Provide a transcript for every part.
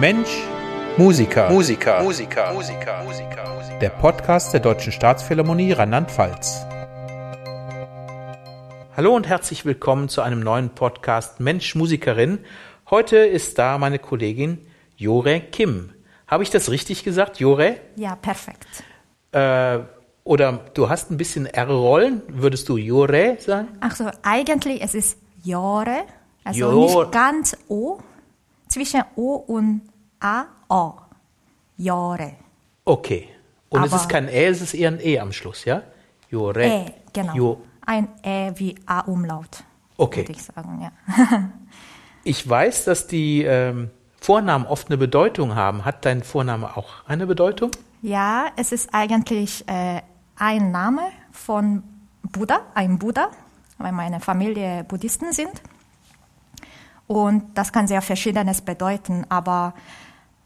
Mensch, Musiker. Musiker. Musiker. Musiker. Musiker. Der Podcast der Deutschen Staatsphilharmonie Rheinland-Pfalz. Hallo und herzlich willkommen zu einem neuen Podcast Mensch, Musikerin. Heute ist da meine Kollegin Jore Kim. Habe ich das richtig gesagt, Jore? Ja, perfekt. Äh, oder du hast ein bisschen R-Rollen. Würdest du Jore sagen? Ach so, eigentlich es ist Jore, also Jor- nicht ganz O, zwischen O und A, O. Jore. Okay. Und es Aber- ist kein Ä, es ist eher ein E am Schluss, ja? Jore. Ä, genau. Jo. Ein Ä wie A-Umlaut. Okay. Würde ich sagen, ja. Ich weiß, dass die ähm, Vornamen oft eine Bedeutung haben. Hat dein Vorname auch eine Bedeutung? Ja, es ist eigentlich äh, ein Name von Buddha, ein Buddha, weil meine Familie Buddhisten sind. Und das kann sehr Verschiedenes bedeuten, aber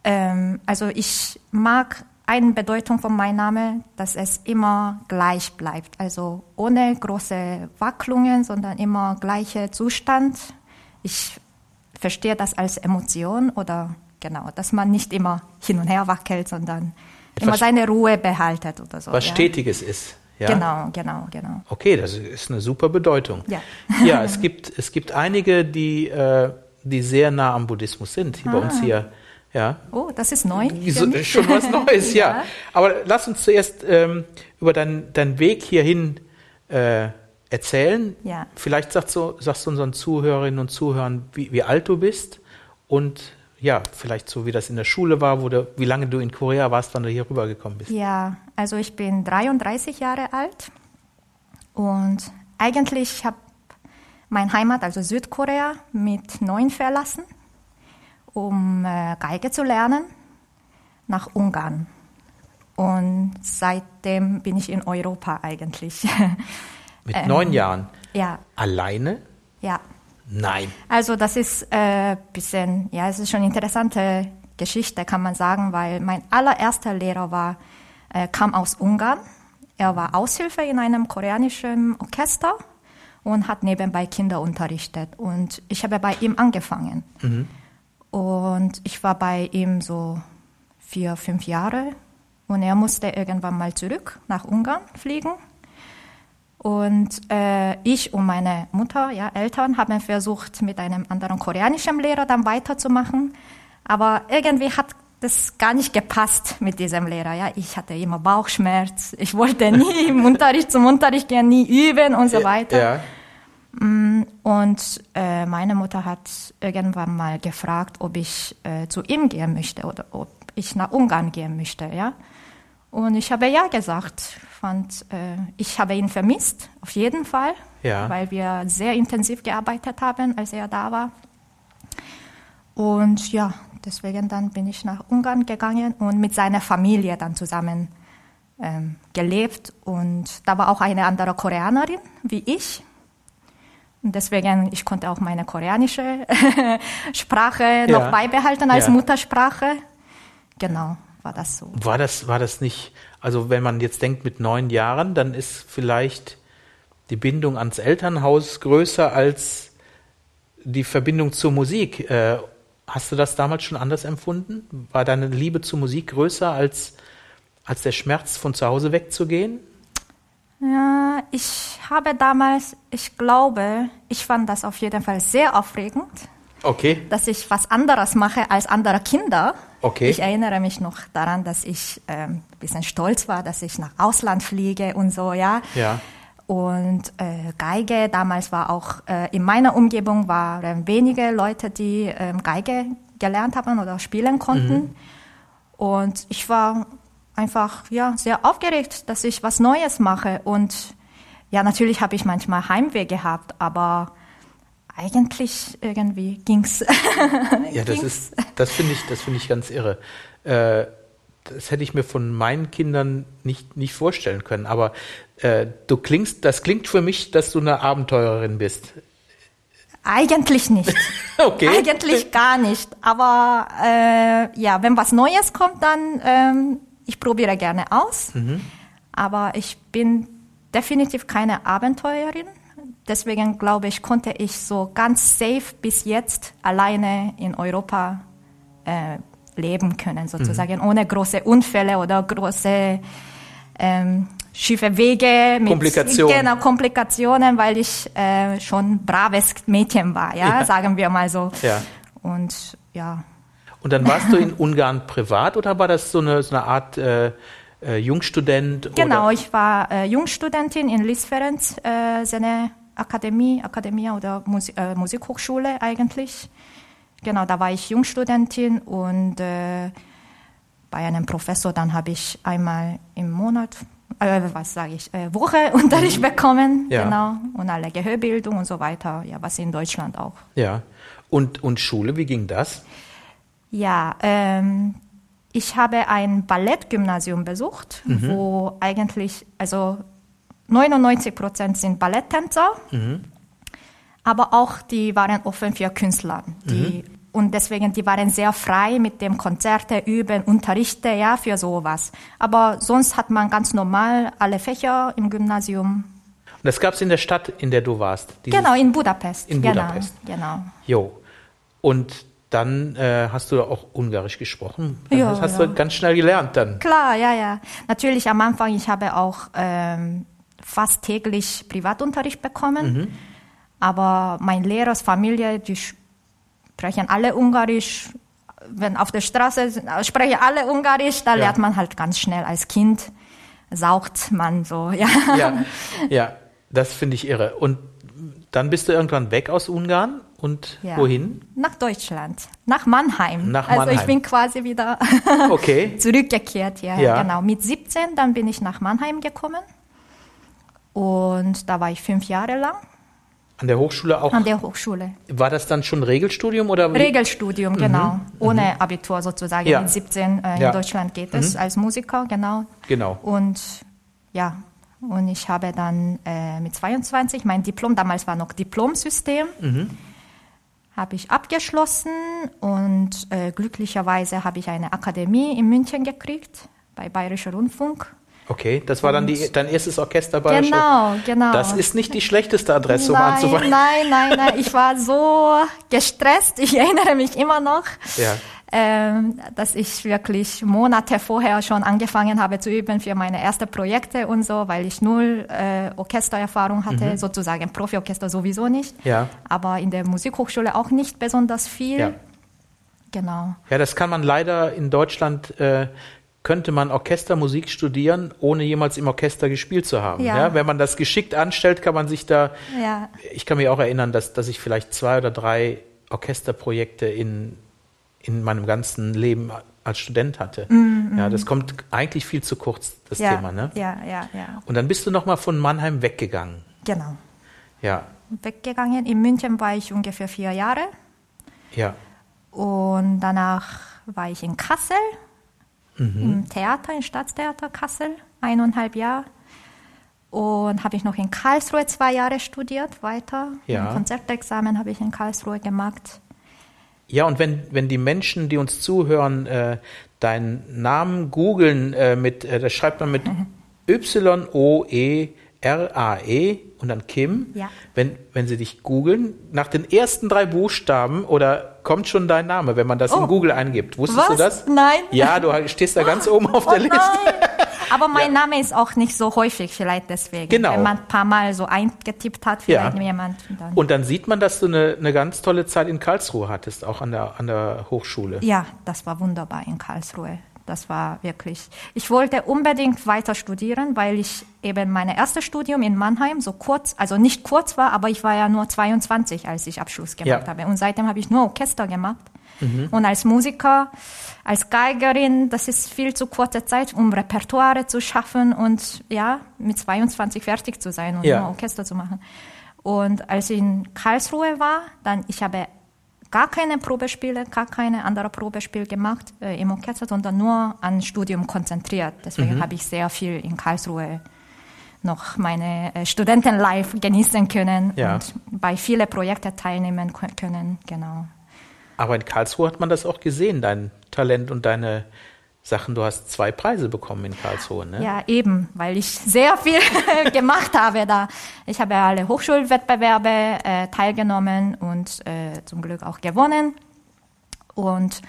ähm, also ich mag eine Bedeutung von meinem Namen, dass es immer gleich bleibt, also ohne große Wacklungen, sondern immer gleicher Zustand. Ich verstehe das als Emotion oder genau, dass man nicht immer hin und her wackelt, sondern immer seine Ruhe behaltet oder so. Was ja. Stetiges ist. Ja? Genau, genau, genau. Okay, das ist eine super Bedeutung. Ja. ja, es gibt, es gibt einige, die, äh, die sehr nah am Buddhismus sind. Hier bei uns hier. Ja. Oh, das ist neu. So, schon was Neues, ja. Ja. Aber lass uns zuerst ähm, über deinen deinen Weg hierhin äh, erzählen. Ja. Vielleicht sagst du, sagst du unseren Zuhörerinnen und Zuhörern, wie, wie alt du bist und ja, vielleicht so, wie das in der Schule war, wo du, wie lange du in Korea warst, wann du hier rübergekommen bist. Ja, also ich bin 33 Jahre alt und eigentlich habe mein Heimat, also Südkorea, mit neun verlassen, um äh, Geige zu lernen, nach Ungarn. Und seitdem bin ich in Europa eigentlich. Mit Ähm. neun Jahren. ja, Alleine? ja. Nein. Also das ist ein äh, bisschen, ja, es ist schon eine interessante Geschichte, kann man sagen, weil mein allererster Lehrer war, äh, kam aus Ungarn. Er war Aushilfe in einem koreanischen Orchester und hat nebenbei Kinder unterrichtet. Und ich habe bei ihm angefangen. Und ich war bei ihm so vier, fünf Jahre. Und er musste irgendwann mal zurück nach Ungarn fliegen. Und äh, ich und meine Mutter, ja, Eltern, haben versucht, mit einem anderen koreanischen Lehrer dann weiterzumachen. Aber irgendwie hat das gar nicht gepasst mit diesem Lehrer. Ja, ich hatte immer Bauchschmerz. Ich wollte nie im Unterricht zum Unterricht gehen, nie üben und so weiter. Ja. Und äh, meine Mutter hat irgendwann mal gefragt, ob ich äh, zu ihm gehen möchte oder ob ich nach Ungarn gehen möchte, ja. Und ich habe ja gesagt. Fand, äh, ich habe ihn vermisst, auf jeden Fall, Ja. weil wir sehr intensiv gearbeitet haben, als er da war. Und ja, deswegen dann bin ich nach Ungarn gegangen und mit seiner Familie dann zusammen ähm, gelebt. Und da war auch eine andere Koreanerin wie ich. Und deswegen, ich konnte auch meine koreanische Sprache Ja. noch beibehalten als Ja. Muttersprache. Genau, war das so. War das, war das nicht, also wenn man jetzt denkt mit neun Jahren, dann ist vielleicht die Bindung ans Elternhaus größer als die Verbindung zur Musik. Äh, hast du das damals schon anders empfunden? War deine Liebe zur Musik größer als, als der Schmerz, von zu Hause wegzugehen? Ja, ich habe damals, ich glaube, ich fand das auf jeden Fall sehr aufregend, Okay. dass ich was anderes mache als andere Kinder. Okay. Ich erinnere mich noch daran, dass ich ähm, ein bisschen stolz war, dass ich nach Ausland fliege und so, ja. Ja. Und äh, Geige, damals war auch äh, in meiner Umgebung waren wenige Leute, die ähm, Geige gelernt haben oder spielen konnten. Und ich war einfach ja sehr aufgeregt, dass ich was Neues mache. Und ja, natürlich habe ich manchmal Heimweh gehabt, aber eigentlich irgendwie ging's. Ja, das ist, das finde ich, das finde ich ganz irre. Äh, das hätte ich mir von meinen Kindern nicht, nicht vorstellen können. Aber äh, du klingst, das klingt für mich, dass du eine Abenteurerin bist. Eigentlich nicht. Okay. Eigentlich gar nicht. Aber äh, ja, wenn was Neues kommt, dann ähm, ich probiere gerne aus. Aber ich bin definitiv keine Abenteurerin. Deswegen glaube ich, konnte ich so ganz safe bis jetzt alleine in Europa äh, leben können, sozusagen, mhm. ohne große Unfälle oder große ähm, schiefe Wege mit Komplikationen. Genau, Komplikationen, weil ich äh, schon braves Mädchen war, ja, ja, sagen wir mal so. Ja. Und ja. Und dann warst du in Ungarn privat oder war das so eine, so eine Art äh, äh, Jungstudent? Genau, oder? ich war äh, Jungstudentin in Lis Ferenc, äh, seine Akademie, Akademie oder Musik, äh, Musikhochschule eigentlich. Genau, da war ich Jungstudentin und äh, bei einem Professor, dann habe ich einmal im Monat, äh, was sage ich, äh, Woche Unterricht mhm. bekommen, ja. genau, und alle Gehörbildung und so weiter, ja, was in Deutschland auch. Ja, und, und Schule, wie ging das? Ja, ähm, ich habe ein Ballettgymnasium besucht, mhm. wo eigentlich, also 99 Prozent sind Balletttänzer, mhm. aber auch die waren offen für Künstler. Die, mhm. Und deswegen, die waren sehr frei mit dem Konzerte, Üben, Unterrichte, ja, für sowas. Aber sonst hat man ganz normal alle Fächer im Gymnasium. Und das gab es in der Stadt, in der du warst? Genau, in Budapest. In genau, Budapest. Genau. Jo. Und dann äh, hast du auch Ungarisch gesprochen. Dann ja, hast ja. du ganz schnell gelernt dann. Klar, ja, ja. Natürlich am Anfang, ich habe auch ähm, fast täglich Privatunterricht bekommen. Mhm. Aber mein Lehrers Familie, die sprechen alle Ungarisch. Wenn auf der Straße sprechen alle Ungarisch, da ja. lernt man halt ganz schnell als Kind. Saugt man so, ja. Ja, ja das finde ich irre. Und dann bist du irgendwann weg aus Ungarn und ja. wohin? Nach Deutschland, nach Mannheim. Nach also Mannheim. ich bin quasi wieder okay. zurückgekehrt. Ja, ja, genau. Mit 17 dann bin ich nach Mannheim gekommen und da war ich fünf Jahre lang. An der Hochschule auch? An der Hochschule. War das dann schon Regelstudium oder? Regelstudium, genau. Mhm. Ohne mhm. Abitur sozusagen. Ja. Mit 17 äh, in ja. Deutschland geht es mhm. als Musiker, genau. Genau. Und ja, und ich habe dann äh, mit 22 mein Diplom, damals war noch Diplomsystem, mhm. habe ich abgeschlossen und äh, glücklicherweise habe ich eine Akademie in München gekriegt bei Bayerischer Rundfunk. Okay, das war dann die, dein erstes Orchester bei Genau, genau. Das ist nicht die schlechteste Adresse, um nein, anzufangen. Nein, nein, nein. Ich war so gestresst. Ich erinnere mich immer noch. Ja. Ähm, dass ich wirklich Monate vorher schon angefangen habe zu üben für meine ersten Projekte und so, weil ich null äh, Orchestererfahrung hatte, mhm. sozusagen Profiorchester sowieso nicht, ja. aber in der Musikhochschule auch nicht besonders viel. Ja. Genau. Ja, das kann man leider in Deutschland äh, könnte man Orchestermusik studieren, ohne jemals im Orchester gespielt zu haben. Ja. ja. wenn man das geschickt anstellt, kann man sich da. Ja. Ich kann mich auch erinnern, dass, dass ich vielleicht zwei oder drei Orchesterprojekte in, in meinem ganzen Leben als Student hatte. Mm, mm. Ja, das kommt eigentlich viel zu kurz, das ja, Thema. Ne? Ja, ja, ja. Und dann bist du nochmal von Mannheim weggegangen. Genau. Ja. Weggegangen. In München war ich ungefähr vier Jahre. Ja. Und danach war ich in Kassel mhm. im Theater, im Staatstheater Kassel, eineinhalb Jahre. Und habe ich noch in Karlsruhe zwei Jahre studiert, weiter. Ja. Ein Konzertexamen habe ich in Karlsruhe gemacht. Ja, und wenn, wenn die Menschen, die uns zuhören, äh, deinen Namen googeln, äh, mit, äh, das schreibt man mit Y-O-E R-A-E und dann Kim. Ja. Wenn, wenn sie dich googeln, nach den ersten drei Buchstaben oder kommt schon dein Name, wenn man das oh. in Google eingibt. Wusstest Was? du das? Nein. Ja, du stehst da ganz oben auf der oh, Liste. Aber mein ja. Name ist auch nicht so häufig, vielleicht deswegen. Genau. Wenn man ein paar Mal so eingetippt hat, vielleicht ja. jemand. Dann. Und dann sieht man, dass du eine, eine ganz tolle Zeit in Karlsruhe hattest, auch an der, an der Hochschule. Ja, das war wunderbar in Karlsruhe. Das war wirklich. Ich wollte unbedingt weiter studieren, weil ich eben mein erstes Studium in Mannheim so kurz, also nicht kurz war, aber ich war ja nur 22, als ich Abschluss gemacht Ja. habe. Und seitdem habe ich nur Orchester gemacht. Mhm. Und als Musiker, als Geigerin, das ist viel zu kurze Zeit, um Repertoire zu schaffen und ja, mit 22 fertig zu sein und Ja. nur Orchester zu machen. Und als ich in Karlsruhe war, dann ich habe gar keine Probespiele, gar keine andere Probespiel gemacht äh, im Orchester, sondern nur an Studium konzentriert. Deswegen Mhm. habe ich sehr viel in Karlsruhe noch meine äh, Studentenlife genießen können Ja. und bei vielen Projekten teilnehmen können. Genau. Aber in Karlsruhe hat man das auch gesehen, dein Talent und deine Sachen. Du hast zwei Preise bekommen in Karlsruhe, ne? Ja, eben, weil ich sehr viel gemacht habe da. Ich habe alle Hochschulwettbewerbe äh, teilgenommen und äh, zum Glück auch gewonnen. Und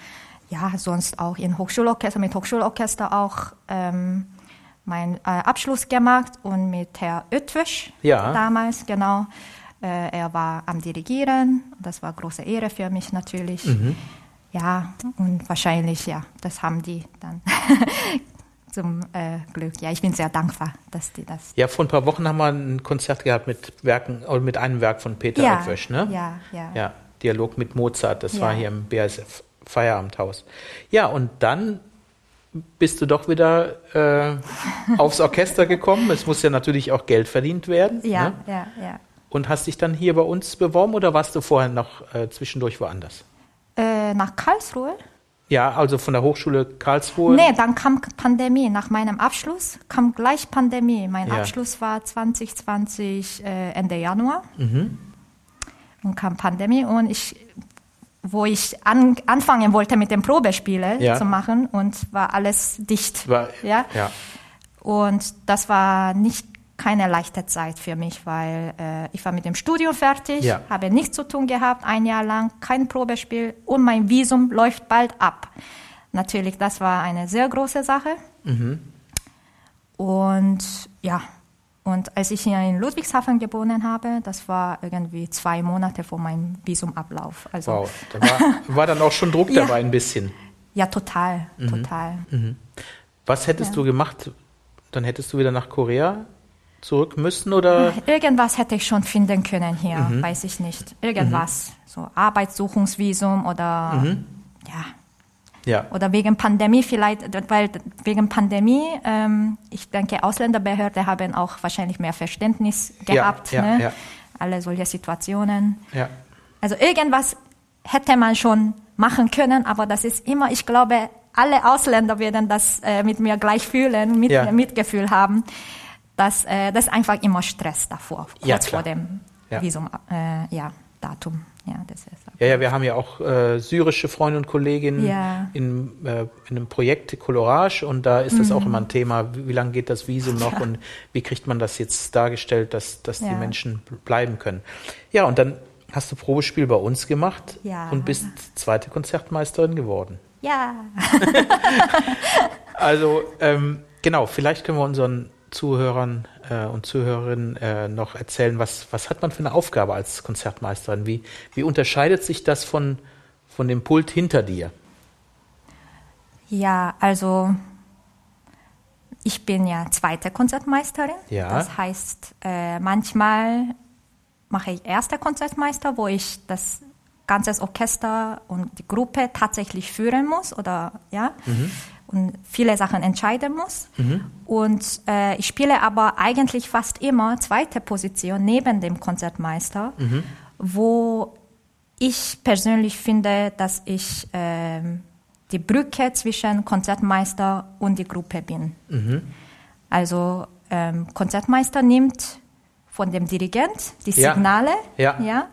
ja, sonst auch in Hochschulorchester, mit Hochschulorchester auch ähm, meinen äh, Abschluss gemacht und mit Herr Oetwisch Ja. damals, genau. Äh, er war am Dirigieren, das war große Ehre für mich natürlich. Ja, und wahrscheinlich, ja, das haben die dann zum äh, Glück. Ja, ich bin sehr dankbar, dass die das. Ja, vor ein paar Wochen haben wir ein Konzert gehabt mit Werken, oder mit einem Werk von Peter Ja, ne? ja, ja. Ja, Dialog mit Mozart, das Ja. war hier im BASF Feierabendhaus. Ja, und dann bist du doch wieder äh, aufs Orchester gekommen. Es muss ja natürlich auch Geld verdient werden. Ja, Ne? ja, ja. Und hast dich dann hier bei uns beworben oder warst du vorher noch äh, zwischendurch woanders? Äh, nach Karlsruhe? Ja, also von der Hochschule Karlsruhe. Nee, dann kam Pandemie. Nach meinem Abschluss kam gleich Pandemie. Mein Ja. Abschluss war 2020 äh, Ende Januar. Mhm. Und kam Pandemie und ich, wo ich an, anfangen wollte mit den Probespielen Ja. zu machen und war alles dicht. War, ja? ja. Und das war nicht keine leichte Zeit für mich, weil äh, ich war mit dem Studium fertig, Ja. habe nichts zu tun gehabt, ein Jahr lang, kein Probespiel und mein Visum läuft bald ab. Natürlich, das war eine sehr große Sache. Mhm. Und ja, und als ich hier in Ludwigshafen geboren habe, das war irgendwie zwei Monate vor meinem Visumablauf. Also Wow, da war, war dann auch schon Druck Ja. dabei ein bisschen. ja, total, Mhm. total. Was hättest Ja. du gemacht? Dann hättest du wieder nach Korea zurück müssen oder? Irgendwas hätte ich schon finden können hier, Mhm. weiß ich nicht. Irgendwas. So Arbeitssuchungsvisum oder Mhm. ja. Ja. Oder wegen Pandemie vielleicht, weil wegen Pandemie, ähm, ich denke, Ausländerbehörde haben auch wahrscheinlich mehr Verständnis Ja, gehabt. ja, ne? ja. Alle solche Situationen. Ja. Also irgendwas hätte man schon machen können, aber das ist immer, ich glaube, alle Ausländer werden das äh, mit mir gleich fühlen, mit, Ja. Mitgefühl haben. Dass äh, das ist einfach immer Stress davor, kurz Ja, vor dem Ja. Visum, äh, ja, Datum. Ja, das Ja, ja, wir haben ja auch äh, syrische Freunde und Kolleginnen Ja. in, äh, in einem Projekt Colorage und da ist das auch immer ein Thema, wie, wie lange geht das Visum noch Mhm. Ja. und wie kriegt man das jetzt dargestellt, dass, dass die. Menschen bl- bleiben können. Ja, und dann hast du Probespiel bei uns gemacht und bist zweite Konzertmeisterin geworden. ja, Also ähm, genau, vielleicht können wir unseren Zuhörern äh, und Zuhörerinnen äh, noch erzählen, was, was hat man für eine Aufgabe als Konzertmeisterin? Wie, wie unterscheidet sich das von, von dem Pult hinter dir? ja, also ich bin ja zweite Konzertmeisterin. Ja. Das heißt, äh, manchmal mache ich erste Konzertmeister, wo ich das ganze Orchester und die Gruppe tatsächlich führen muss oder ja und viele Sachen entscheiden muss. Und äh, ich spiele aber eigentlich fast immer zweite Position neben dem Konzertmeister, wo ich persönlich finde, dass ich ähm, die Brücke zwischen Konzertmeister und die Gruppe bin. Also ähm, Konzertmeister nimmt von dem Dirigent die Ja. Signale, Ja.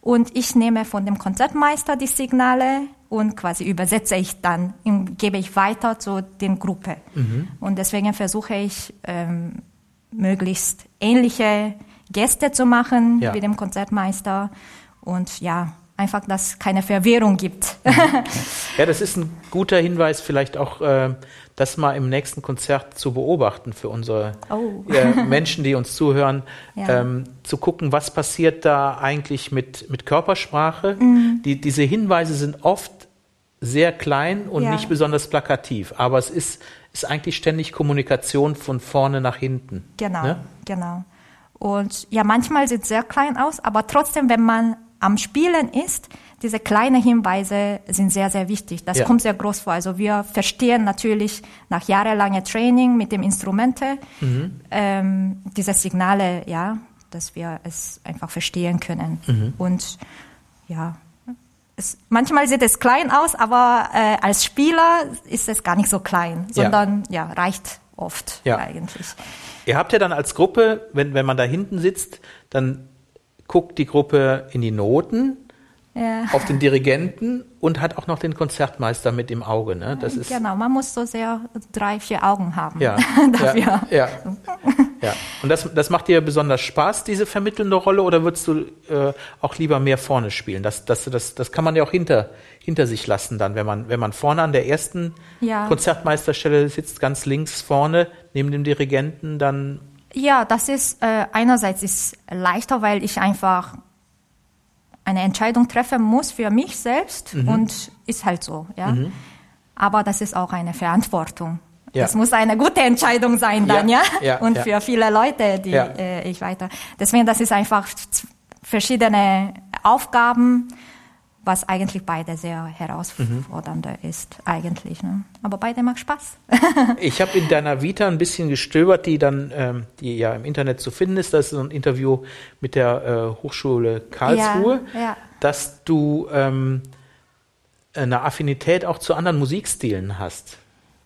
und ich nehme von dem Konzertmeister die Signale und quasi übersetze ich dann, gebe ich weiter zu den Gruppe. Mhm. Und deswegen versuche ich ähm, möglichst ähnliche Gäste zu machen Ja. wie dem Konzertmeister und ja einfach, dass es keine Verwirrung gibt. Ja, das ist ein guter Hinweis, vielleicht auch äh, das mal im nächsten Konzert zu beobachten für unsere Oh. äh, Menschen, die uns zuhören, Ja. ähm, zu gucken, was passiert da eigentlich mit, mit Körpersprache. Mhm. Die, diese Hinweise sind oft sehr klein und Ja. nicht besonders plakativ, aber es ist, ist eigentlich ständig Kommunikation von vorne nach hinten. Genau, Ne? genau. Und ja, manchmal sieht es sehr klein aus, aber trotzdem, wenn man am Spielen ist, diese kleinen Hinweise sind sehr, sehr wichtig. Das Ja. kommt sehr groß vor. Also wir verstehen natürlich nach jahrelanger Training mit dem Instrumente Mhm. ähm, diese Signale, ja, dass wir es einfach verstehen können. Mhm. Und ja, es, manchmal sieht es klein aus, aber äh, als Spieler ist es gar nicht so klein, Ja. sondern ja, reicht oft Ja. eigentlich. Ihr habt ja dann als Gruppe, wenn, wenn man da hinten sitzt, dann guckt die Gruppe in die Noten Ja. auf den Dirigenten und hat auch noch den Konzertmeister mit im Auge. Ne? Das ist Genau, man muss so sehr drei, vier Augen haben ja, dafür. ja, ja. Und das, das macht dir besonders Spaß, diese vermittelnde Rolle, oder würdest du äh, auch lieber mehr vorne spielen? Das, das, das, das kann man ja auch hinter, hinter sich lassen dann, wenn man, wenn man vorne an der ersten Ja. Konzertmeisterstelle sitzt, ganz links vorne, neben dem Dirigenten, dann Ja, das ist äh, einerseits ist leichter, weil ich einfach eine Entscheidung treffen muss für mich selbst Mhm. und ist halt so, ja. Aber das ist auch eine Verantwortung. Ja. Das muss eine gute Entscheidung sein dann, Ja, ja. ja, und für viele Leute, die äh, ich weiter. Deswegen, das ist einfach verschiedene Aufgaben, was eigentlich beide sehr herausfordernder Mhm. ist eigentlich. Ne? Aber beide macht Spaß. Ich habe in deiner Vita ein bisschen gestöbert, die dann, ähm, die ja im Internet zu finden ist. Das ist so ein Interview mit der äh, Hochschule Karlsruhe, dass du ähm, eine Affinität auch zu anderen Musikstilen hast.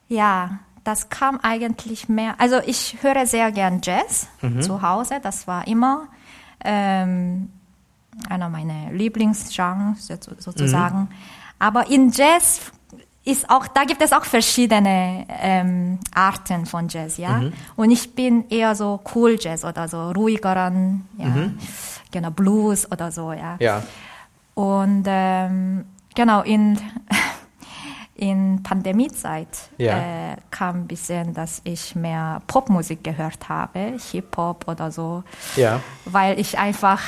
Ja, das kam eigentlich mehr. Also ich höre sehr gern Jazz zu Hause. Das war immer ähm, einer meiner Lieblingsgenres so- sozusagen. Aber in Jazz ist auch, da gibt es auch verschiedene ähm, Arten von Jazz, ja. Und ich bin eher so Cool Jazz oder so ruhigeren, ja, genau Blues oder so, ja. Ja. Und ähm, genau, in, in Pandemiezeit Ja. äh, kam ein bisschen, dass ich mehr Popmusik gehört habe, Hip-Hop oder so, Ja. weil ich einfach,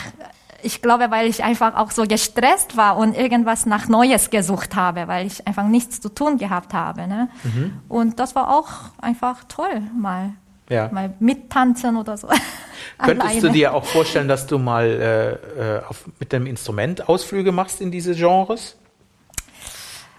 ich glaube, weil ich einfach auch so gestresst war und irgendwas nach Neues gesucht habe, weil ich einfach nichts zu tun gehabt habe. Ne? Mhm. Und das war auch einfach toll, mal, Ja. mal mittanzen oder so. Könntest du dir auch vorstellen, dass du mal äh, äh, auf, mit dem Instrument Ausflüge machst in diese Genres?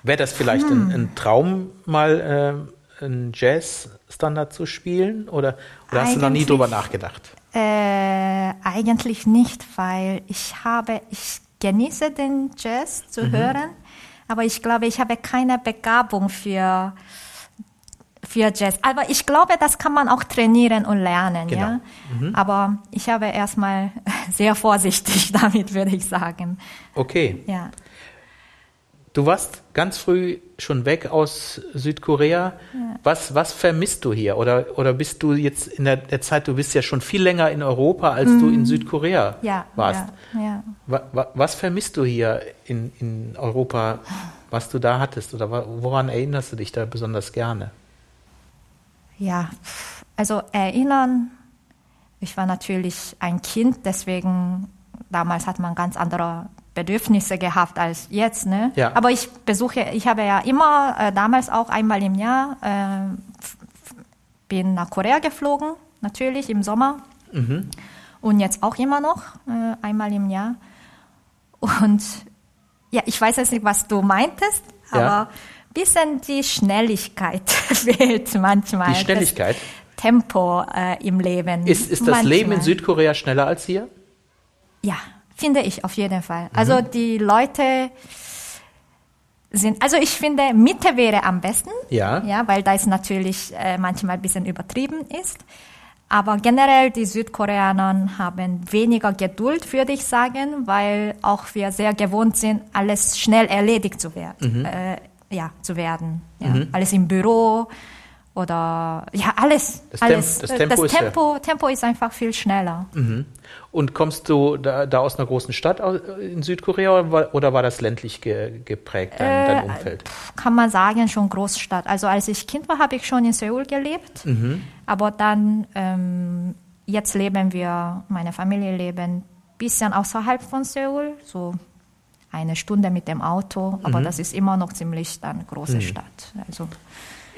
Wäre das vielleicht Hm. ein, ein Traum, mal äh, einen Jazz-Standard zu spielen? Oder, oder hast du noch nie drüber nachgedacht? Äh, eigentlich nicht, weil ich habe, ich genieße den Jazz zu hören, aber ich glaube, ich habe keine Begabung für, für Jazz. Aber ich glaube, das kann man auch trainieren und lernen, Genau. ja. Aber ich habe erstmal sehr vorsichtig damit, würde ich sagen. Okay. Ja. Du warst ganz früh schon weg aus Südkorea. Was, was vermisst du hier? Oder, oder bist du jetzt in der, der Zeit, du bist ja schon viel länger in Europa, als du in Südkorea Mhm. Ja, warst. ja, ja. Wa, wa, was vermisst du hier in, in Europa, was du da hattest? Oder woran erinnerst du dich da besonders gerne? Ja, also erinnern, ich war natürlich ein Kind, deswegen damals hat man ganz andere Bedürfnisse gehabt als jetzt. Ne? Ja. Aber ich besuche, ich habe ja immer äh, damals auch einmal im Jahr, äh, bin nach Korea geflogen, natürlich im Sommer. Und jetzt auch immer noch, äh, einmal im Jahr. Und ja, ich weiß jetzt nicht, was du meintest, Ja. aber bisschen die Schnelligkeit fehlt manchmal. Die Schnelligkeit? Das Tempo äh, im Leben. Ist, ist das Leben in Manchmal. Südkorea schneller als hier? Ja, finde ich auf jeden Fall. Mhm. Also die Leute sind, also ich finde, Mitte wäre am besten. Ja. Ja, weil da es natürlich äh, manchmal ein bisschen übertrieben ist. Aber generell die Südkoreaner haben weniger Geduld, würde ich sagen, weil auch wir sehr gewohnt sind, alles schnell erledigt zu werden. Mhm. Äh, ja, zu werden. Ja. Alles im Büro oder ja, alles. Das alles. das Äh, Tempo das ist ja- Tempo, Tempo ist einfach viel schneller. Und kommst du da, da aus einer großen Stadt in Südkorea oder war, oder war das ländlich ge, geprägt, dein, dein Umfeld? kann man sagen, schon Großstadt. Also als ich Kind war, habe ich schon in Seoul gelebt. Aber dann, ähm, jetzt leben wir, meine Familie leben ein bisschen außerhalb von Seoul, so eine Stunde mit dem Auto. Aber das ist immer noch ziemlich dann große Stadt. Also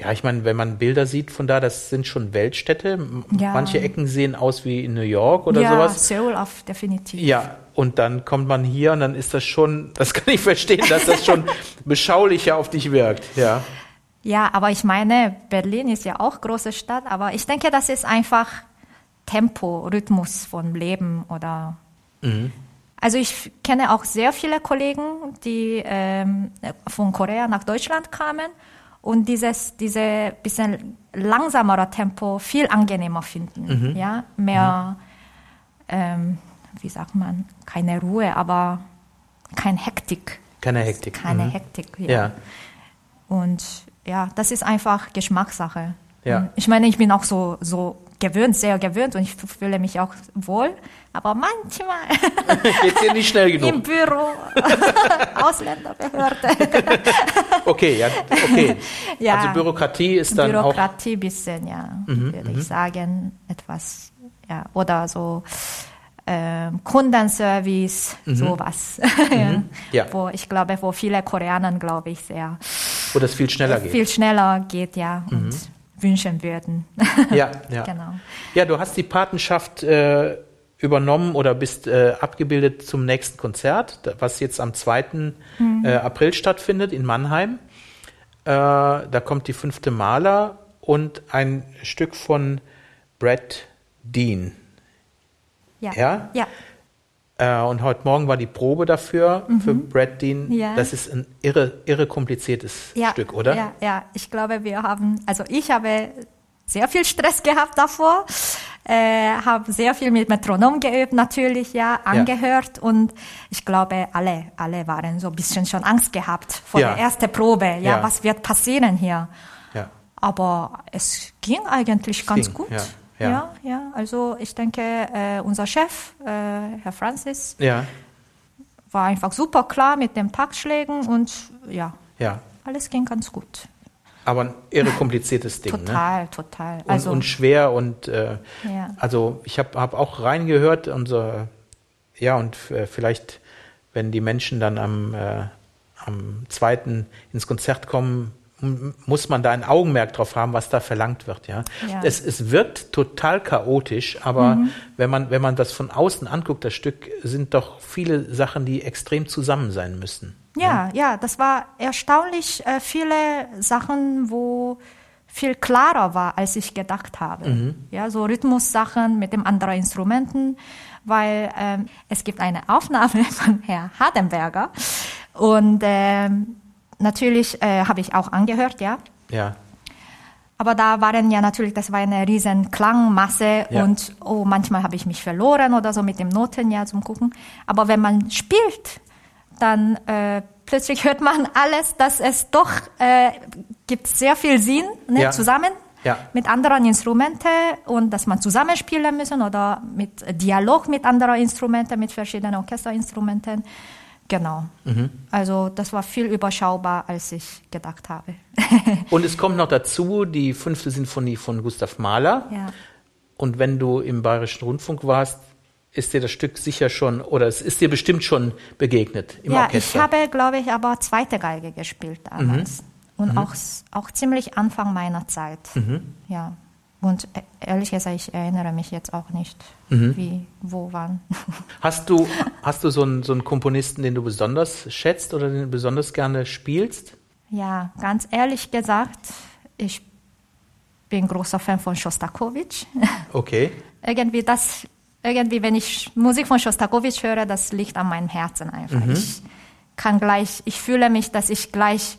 Ja, ich meine, wenn man Bilder sieht von da, das sind schon Weltstädte. Ja. Manche Ecken sehen aus wie in New York oder ja, sowas. Seoul auf definitiv. Ja, und dann kommt man hier und dann ist das schon, das kann ich verstehen, dass das schon beschaulicher auf dich wirkt. Ja. Ja, aber ich meine, Berlin ist ja auch große Stadt, aber ich denke, das ist einfach Tempo, Rhythmus von Leben oder. Also ich kenne auch sehr viele Kollegen, die ähm, von Korea nach Deutschland kamen und dieses diese bisschen langsamere Tempo viel angenehmer finden, ja, mehr, ähm, wie sagt man, keine Ruhe, aber kein Hektik, Keine Hektik. keine Mhm. Hektik, Ja. und ja, das ist einfach Geschmackssache. Ja. Ich meine, ich bin auch so, so gewöhnt, sehr gewöhnt und ich fühle mich auch wohl. Aber manchmal Geht's dir nicht schnell genug? im Büro, Ausländerbehörde, Okay, ja, okay. Ja. Also Bürokratie ist dann auch. Bürokratie bisschen, ja, würde ich sagen, etwas, ja, oder so ähm, Kundenservice, sowas. ja. Ja. Wo ich glaube, wo viele Koreaner, glaube ich, sehr Wo das viel schneller geht. viel schneller geht, ja, und wünschen würden. Ja, ja. Genau. Ja, du hast die Patenschaft äh, übernommen oder bist äh, abgebildet zum nächsten Konzert, was jetzt am 2. Äh, April stattfindet in Mannheim. Äh, da kommt die fünfte Maler und ein Stück von Brad Dean. Ja. Ja? Ja. Äh, und heute Morgen war die Probe dafür, für Brad Dean. Ja. Das ist ein irre, irre kompliziertes ja. Stück, oder? Ja, ja. Ich glaube, wir haben, also ich habe sehr viel Stress gehabt davor, äh, habe sehr viel mit Metronom geübt, natürlich, ja, angehört und ich glaube, alle, alle waren so ein bisschen schon Angst gehabt vor Ja. der ersten Probe, ja, Ja. was wird passieren hier? Ja. Aber es ging eigentlich ganz ging, gut. Ja, ja. ja. Also ich denke, äh, unser Chef, äh, Herr Francis, Ja, war einfach super klar mit den Taktschlägen und ja, ja. alles ging ganz gut. Aber ein irre kompliziertes Ding, ne? Total, total. und, Also und schwer und äh, Ja. also ich habe hab auch reingehört und so, ja und äh, vielleicht wenn die Menschen dann am äh, am zweiten ins Konzert kommen muss man da ein Augenmerk drauf haben, was da verlangt wird, ja. Ja. Mhm. Es, es wirkt total chaotisch, aber wenn man wenn man das von außen anguckt, das Stück sind doch viele Sachen, die extrem zusammen sein müssen. ja, ja, das war erstaunlich äh, viele Sachen, wo viel klarer war, als ich gedacht habe. Mhm. Ja, so Rhythmussachen mit dem anderen Instrumenten, weil ähm, es gibt eine Aufnahme von Herrn Hardenberger und ähm, natürlich äh, habe ich auch angehört, ja. Ja. Aber da waren ja natürlich, das war eine riesen Klangmasse Ja. und oh, manchmal habe ich mich verloren oder so mit dem Noten ja zum Gucken. Aber wenn man spielt, dann äh, plötzlich hört man alles, dass es doch äh, gibt sehr viel Sinn ne, Ja. zusammen Ja. mit anderen Instrumenten und dass man zusammenspielen müssen oder mit Dialog mit anderen Instrumenten, mit verschiedenen Orchesterinstrumenten. Genau. Mhm. Also das war viel überschaubar, als ich gedacht habe. Und es kommt noch dazu die fünfte Sinfonie von Gustav Mahler. ja. Und wenn du im Bayerischen Rundfunk warst, ist dir das Stück sicher schon, oder es ist dir bestimmt schon begegnet im ja, Orchester. ich habe, glaube ich, aber zweite Geige gespielt damals. Und auch, auch ziemlich Anfang meiner Zeit. Ja. Und e- ehrlich gesagt, ich erinnere mich jetzt auch nicht, wie, wo, wann. hast du, hast du so einen, so einen Komponisten, den du besonders schätzt oder den du besonders gerne spielst? ja, ganz ehrlich gesagt, ich bin großer Fan von Shostakovich. Okay. irgendwie das, irgendwie, wenn ich Musik von Shostakovich höre, das liegt an meinem Herzen einfach. Ich kann gleich, ich fühle mich, dass ich gleich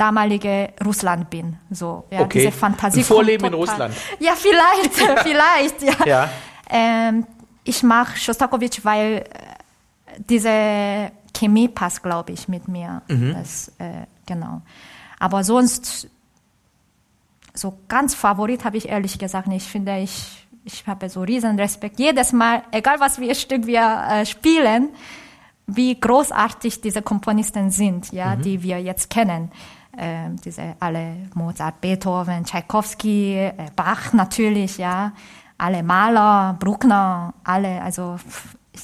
damalige Russland bin. So, ja, Okay. diese Fantasie. Ein Vorleben in Russland. Ja, vielleicht, vielleicht, ja. Ja. Ähm, ich mag Shostakovich, weil äh, diese Chemie passt, glaube ich, mit mir. Mhm. Das, äh, genau. Aber sonst, so ganz Favorit habe ich ehrlich gesagt nicht. Ich finde, ich, ich habe so riesen Respekt. Jedes Mal, egal was wir Stück wir äh, spielen, wie großartig diese Komponisten sind, ja, Mhm. die wir jetzt kennen. Ähm, diese alle Mozart, Beethoven, Tchaikovsky, äh, Bach natürlich, ja, alle Maler, Bruckner, alle, also ich,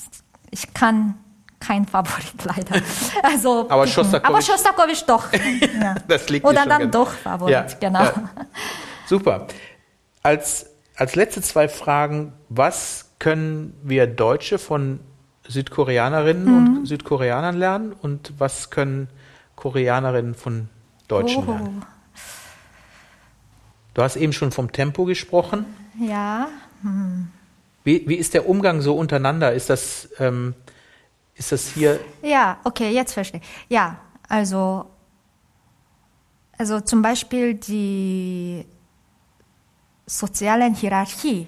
ich kann kein Favorit leider. Also, Aber. Schostakowitsch- doch. Ja. Das liegt Oder dann doch Favorit, Ja, genau. ja. Super. Als, als letzte zwei Fragen, was können wir Deutsche von Südkoreanerinnen Mhm. und Südkoreanern lernen und was können Koreanerinnen von Deutschen Oh, lernen? Du hast eben schon vom Tempo gesprochen. ja, Wie, wie ist der Umgang so untereinander? Ist das, ähm, ist das hier Ja, okay, jetzt verstehe ich. Ja, also, also zum Beispiel die soziale Hierarchie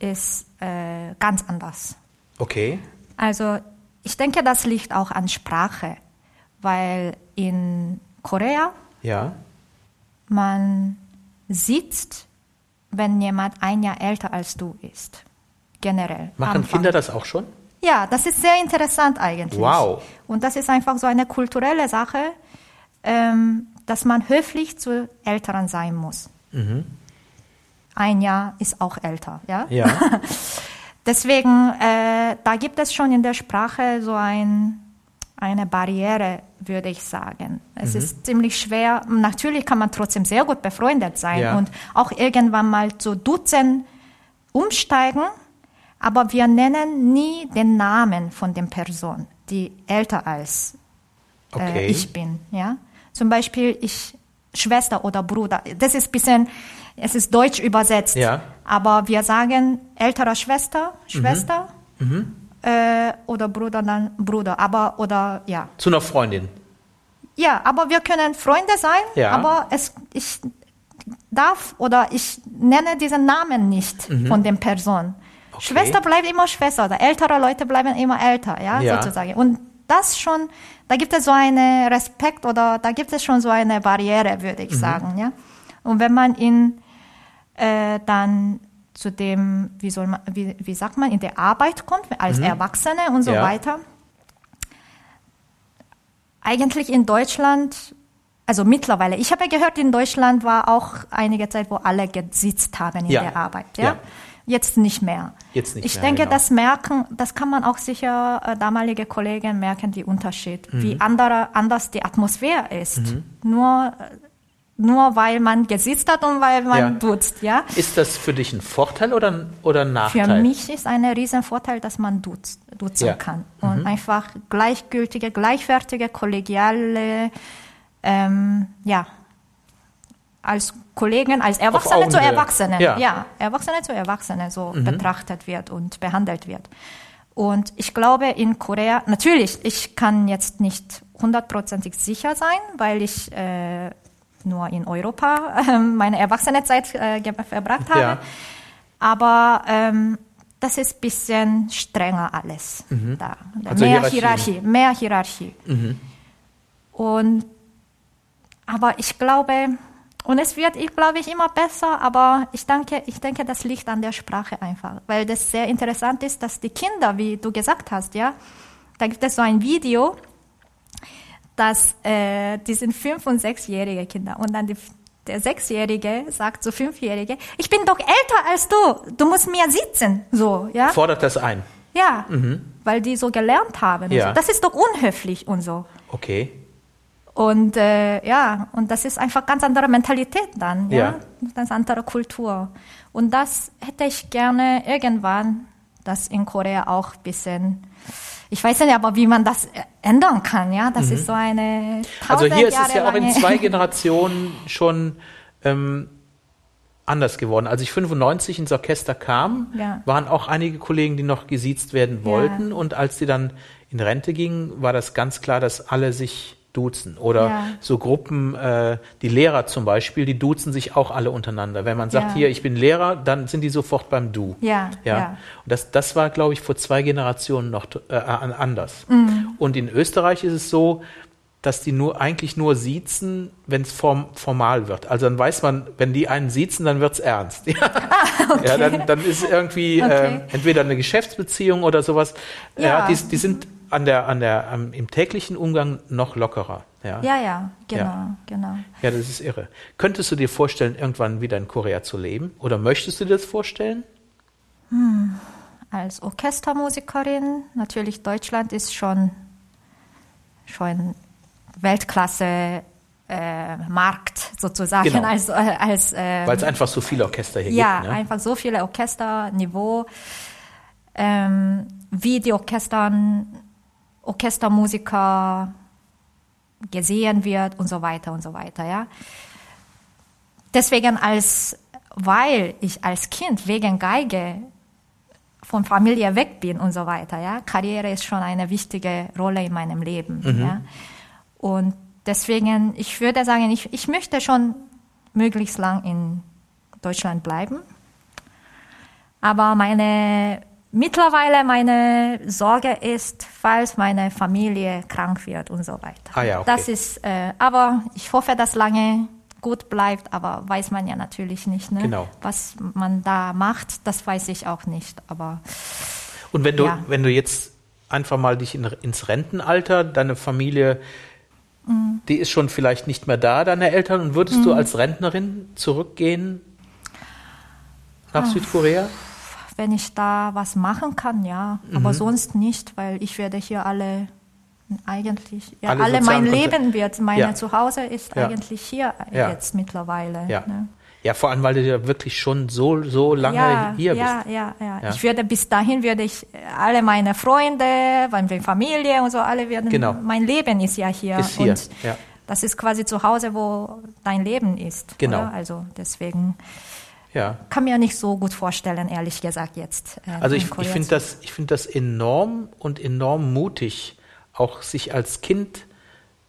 ist äh, ganz anders. okay? Also ich denke, das liegt auch an Sprache, weil in Korea Ja. man sitzt wenn jemand ein Jahr älter als du ist. Generell. Machen Anfang. Kinder das auch schon? Ja, das ist sehr interessant eigentlich. Wow. Und das ist einfach so eine kulturelle Sache, ähm, dass man höflich zu Älteren sein muss. Mhm. Ein Jahr ist auch älter, ja. Ja. Deswegen, äh, da gibt es schon in der Sprache so ein, eine Barriere, würde ich sagen. Es Mhm. ist ziemlich schwer. Natürlich kann man trotzdem sehr gut befreundet sein Ja. und auch irgendwann mal zu Dutzend umsteigen, aber wir nennen nie den Namen von der Person, die älter als Okay. äh, ich bin. Ja? Zum Beispiel ich Schwester oder Bruder. Das ist bisschen, es ist deutsch übersetzt. Ja. Aber wir sagen älterer Schwester, Schwester Mhm. Äh, oder Bruder dann Bruder. Aber oder ja, Zu einer Freundin. ja. Aber wir können Freunde sein. Ja. Aber es ich darf oder ich nenne diesen Namen nicht von der Person. Mhm. Okay. Schwester bleibt immer Schwester. Oder ältere Leute bleiben immer älter. Ja, Ja. sozusagen. Und das schon, da gibt es so einen Respekt oder da gibt es schon so eine Barriere, würde Mhm. ich sagen. Ja. Und wenn man in äh, dann zu dem, wie soll man, wie, wie sagt man, in der Arbeit kommt, als Erwachsene und so Mhm. Ja. weiter. Eigentlich in Deutschland, also mittlerweile, ich habe gehört, in Deutschland war auch einige Zeit, wo alle gesitzt haben in Ja. der Arbeit. Ja? Ja. Jetzt nicht mehr. Jetzt nicht ich mehr, denke, genau. das merken, das kann man auch sicher, äh, damalige Kollegen merken die Unterschied, Mhm. wie andere, anders die Atmosphäre ist. Nur, äh, nur weil man gesitzt hat und weil man Ja. duzt, ja. Ist das für dich ein Vorteil oder ein, oder ein Nachteil? Für mich ist ein riesen Vorteil, dass man duzt, duzen Ja. kann und einfach gleichgültige, gleichwertige, kollegiale, ähm, ja, als Kollegen, als Erwachsene zu Augenhöhe. Erwachsene, Ja. ja. Erwachsene zu Erwachsene so betrachtet wird und behandelt wird. Und ich glaube, in Korea, natürlich, ich kann jetzt nicht hundertprozentig sicher sein, weil ich äh, nur in Europa äh, meine Erwachsenenzeit äh, verbracht habe. Ja. Aber ähm, das ist ein bisschen strenger alles da. Also mehr Hierarchie. Hierarchie, mehr Hierarchie. Und aber ich glaube, und es wird, ich glaube ich, immer besser, aber ich denke, ich denke, das liegt an der Sprache einfach, weil das sehr interessant ist, dass die Kinder, wie du gesagt hast, ja, da gibt es so ein Video, dass äh, die sind fünf- und sechsjährige Kinder und dann die, der Sechsjährige sagt zu Fünfjährige, ich bin doch älter als du, du musst mir sitzen, so, ja. Fordert das ein? Ja, weil die so gelernt haben. Ja. So. Das ist doch unhöflich und so. Okay. Und äh, ja, und das ist einfach ganz andere Mentalität dann, ja, Ja. ganz andere Kultur. Und das hätte ich gerne irgendwann, das in Korea auch ein bisschen, ich weiß nicht, aber wie man das ändern kann, ja, das ist so eine Also hier ist es ja auch in zwei Generationen schon ähm, anders geworden. Als ich 95 ins Orchester kam, Ja. waren auch einige Kollegen, die noch gesiezt werden wollten. Und als die dann in Rente gingen, war das ganz klar, dass alle sich duzen. Oder Ja. so Gruppen, äh, die Lehrer zum Beispiel, die duzen sich auch alle untereinander. Wenn man sagt, Ja. hier, ich bin Lehrer, dann sind die sofort beim Du. Ja, Ja. ja. Und das, das war, glaube ich, vor zwei Generationen noch äh, an- anders. Mhm. Und in Österreich ist es so, dass die nur eigentlich nur siezen, wenn es form, formal wird. Also dann weiß man, wenn die einen siezen, dann wird's ernst. Ja, ja dann, dann ist irgendwie Ah, Okay. ähm, entweder eine Geschäftsbeziehung oder sowas. Ja, Ja. die, die sind an der, an der, am, im täglichen Umgang noch lockerer. Ja. Ja, ja, genau, Ja. genau. ja, das ist irre. Könntest du dir vorstellen, irgendwann wieder in Korea zu leben? Oder möchtest du dir das vorstellen? Als Orchestermusikerin, natürlich Deutschland ist schon, schon Weltklasse äh, Markt sozusagen. Genau. Als, äh, als, ähm, Weil es einfach so viele Orchester hier ja, gibt. Ne? einfach so viele Orchester, Niveau, ähm, wie die Orchestern, Orchestermusiker gesehen wird und so weiter und so weiter, ja. Deswegen als, weil ich als Kind wegen Geige von Familie weg bin und so weiter, ja. Karriere ist schon eine wichtige Rolle in meinem Leben, ja. Und deswegen, ich würde sagen, ich, ich möchte schon möglichst lang in Deutschland bleiben. Aber meine, mittlerweile meine Sorge ist, falls meine Familie krank wird und so weiter. Ah ja, okay. Das ist, äh, aber ich hoffe, dass lange gut bleibt, aber weiß man ja natürlich nicht. Ne? Genau. Was man da macht, das weiß ich auch nicht. Aber Und wenn du, Ja. wenn du jetzt einfach mal dich in, ins Rentenalter, deine Familie, Mhm. die ist schon vielleicht nicht mehr da, deine Eltern, und würdest du als Rentnerin zurückgehen nach Ah. Südkorea? Wenn ich da was machen kann, ja. Mhm. Aber sonst nicht, weil ich werde hier alle eigentlich, ja, Alle alle, mein Leben wird, meine Ja. Zuhause ist Ja. eigentlich hier jetzt mittlerweile. Ja. Ne? Ja, vor allem, weil du ja wirklich schon so, so lange ja, hier ja, bist. ja, ja, Ja. Ich würde bis dahin würde ich alle meine Freunde, meine Familie und so alle werden. Genau. Mein Leben ist ja hier. Ist hier, Und ja. das ist quasi zu Hause, wo dein Leben ist. Genau. Oder? Also deswegen Ja. kann mir nicht so gut vorstellen, ehrlich gesagt jetzt. äh, Also ich, ich finde das, ich finde das enorm und enorm mutig, auch sich als Kind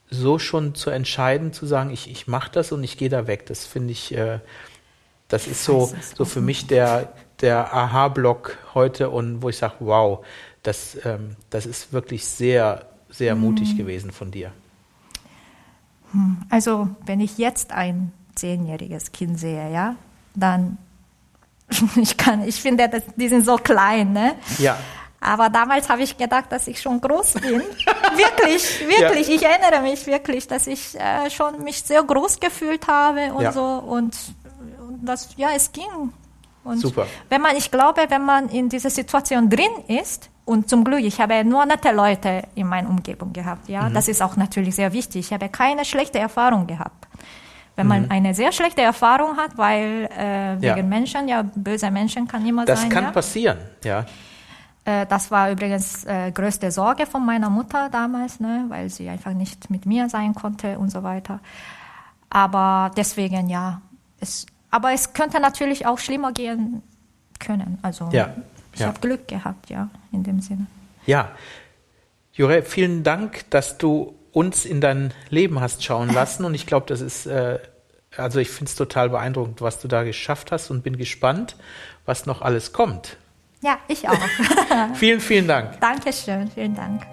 so schon zu entscheiden, zu sagen, ich, ich mache das und ich gehe da weg. Das finde ich, äh, das ist so, so für mich der, der Aha-Block heute und wo ich sage, wow, das, ähm, das ist wirklich sehr, sehr mutig gewesen von dir. Also, wenn ich jetzt ein zehnjähriges Kind sehe, ja, dann ich kann, ich finde, die sind so klein, ne? Ja, Aber damals habe ich gedacht, dass ich schon groß bin. wirklich, wirklich. Ich erinnere mich wirklich, dass ich äh, schon mich sehr groß gefühlt habe und Ja. so und, und das, ja, es ging. Und Super. Wenn man, ich glaube, wenn man in dieser Situation drin ist, und zum Glück, ich habe nur nette Leute in meiner Umgebung gehabt, ja, Mhm. das ist auch natürlich sehr wichtig. Ich habe keine schlechte Erfahrung gehabt. Wenn man Mhm. eine sehr schlechte Erfahrung hat, weil äh, wegen Ja. Menschen, ja, böse Menschen kann immer das sein. kann ja. passieren, ja. Äh, Das war übrigens äh, größte Sorge von meiner Mutter damals, ne, weil sie einfach nicht mit mir sein konnte und so weiter. Aber deswegen ja, es, aber es könnte natürlich auch schlimmer gehen können. Also Ja, ich habe Glück gehabt, ja, in dem Sinne. Ja, Jure, vielen Dank, dass du uns in dein Leben hast schauen lassen. Und ich glaube, das ist, äh, also ich finde es total beeindruckend, was du da geschafft hast und bin gespannt, was noch alles kommt. Ja, ich auch. Vielen, vielen Dank. Dankeschön, vielen Dank.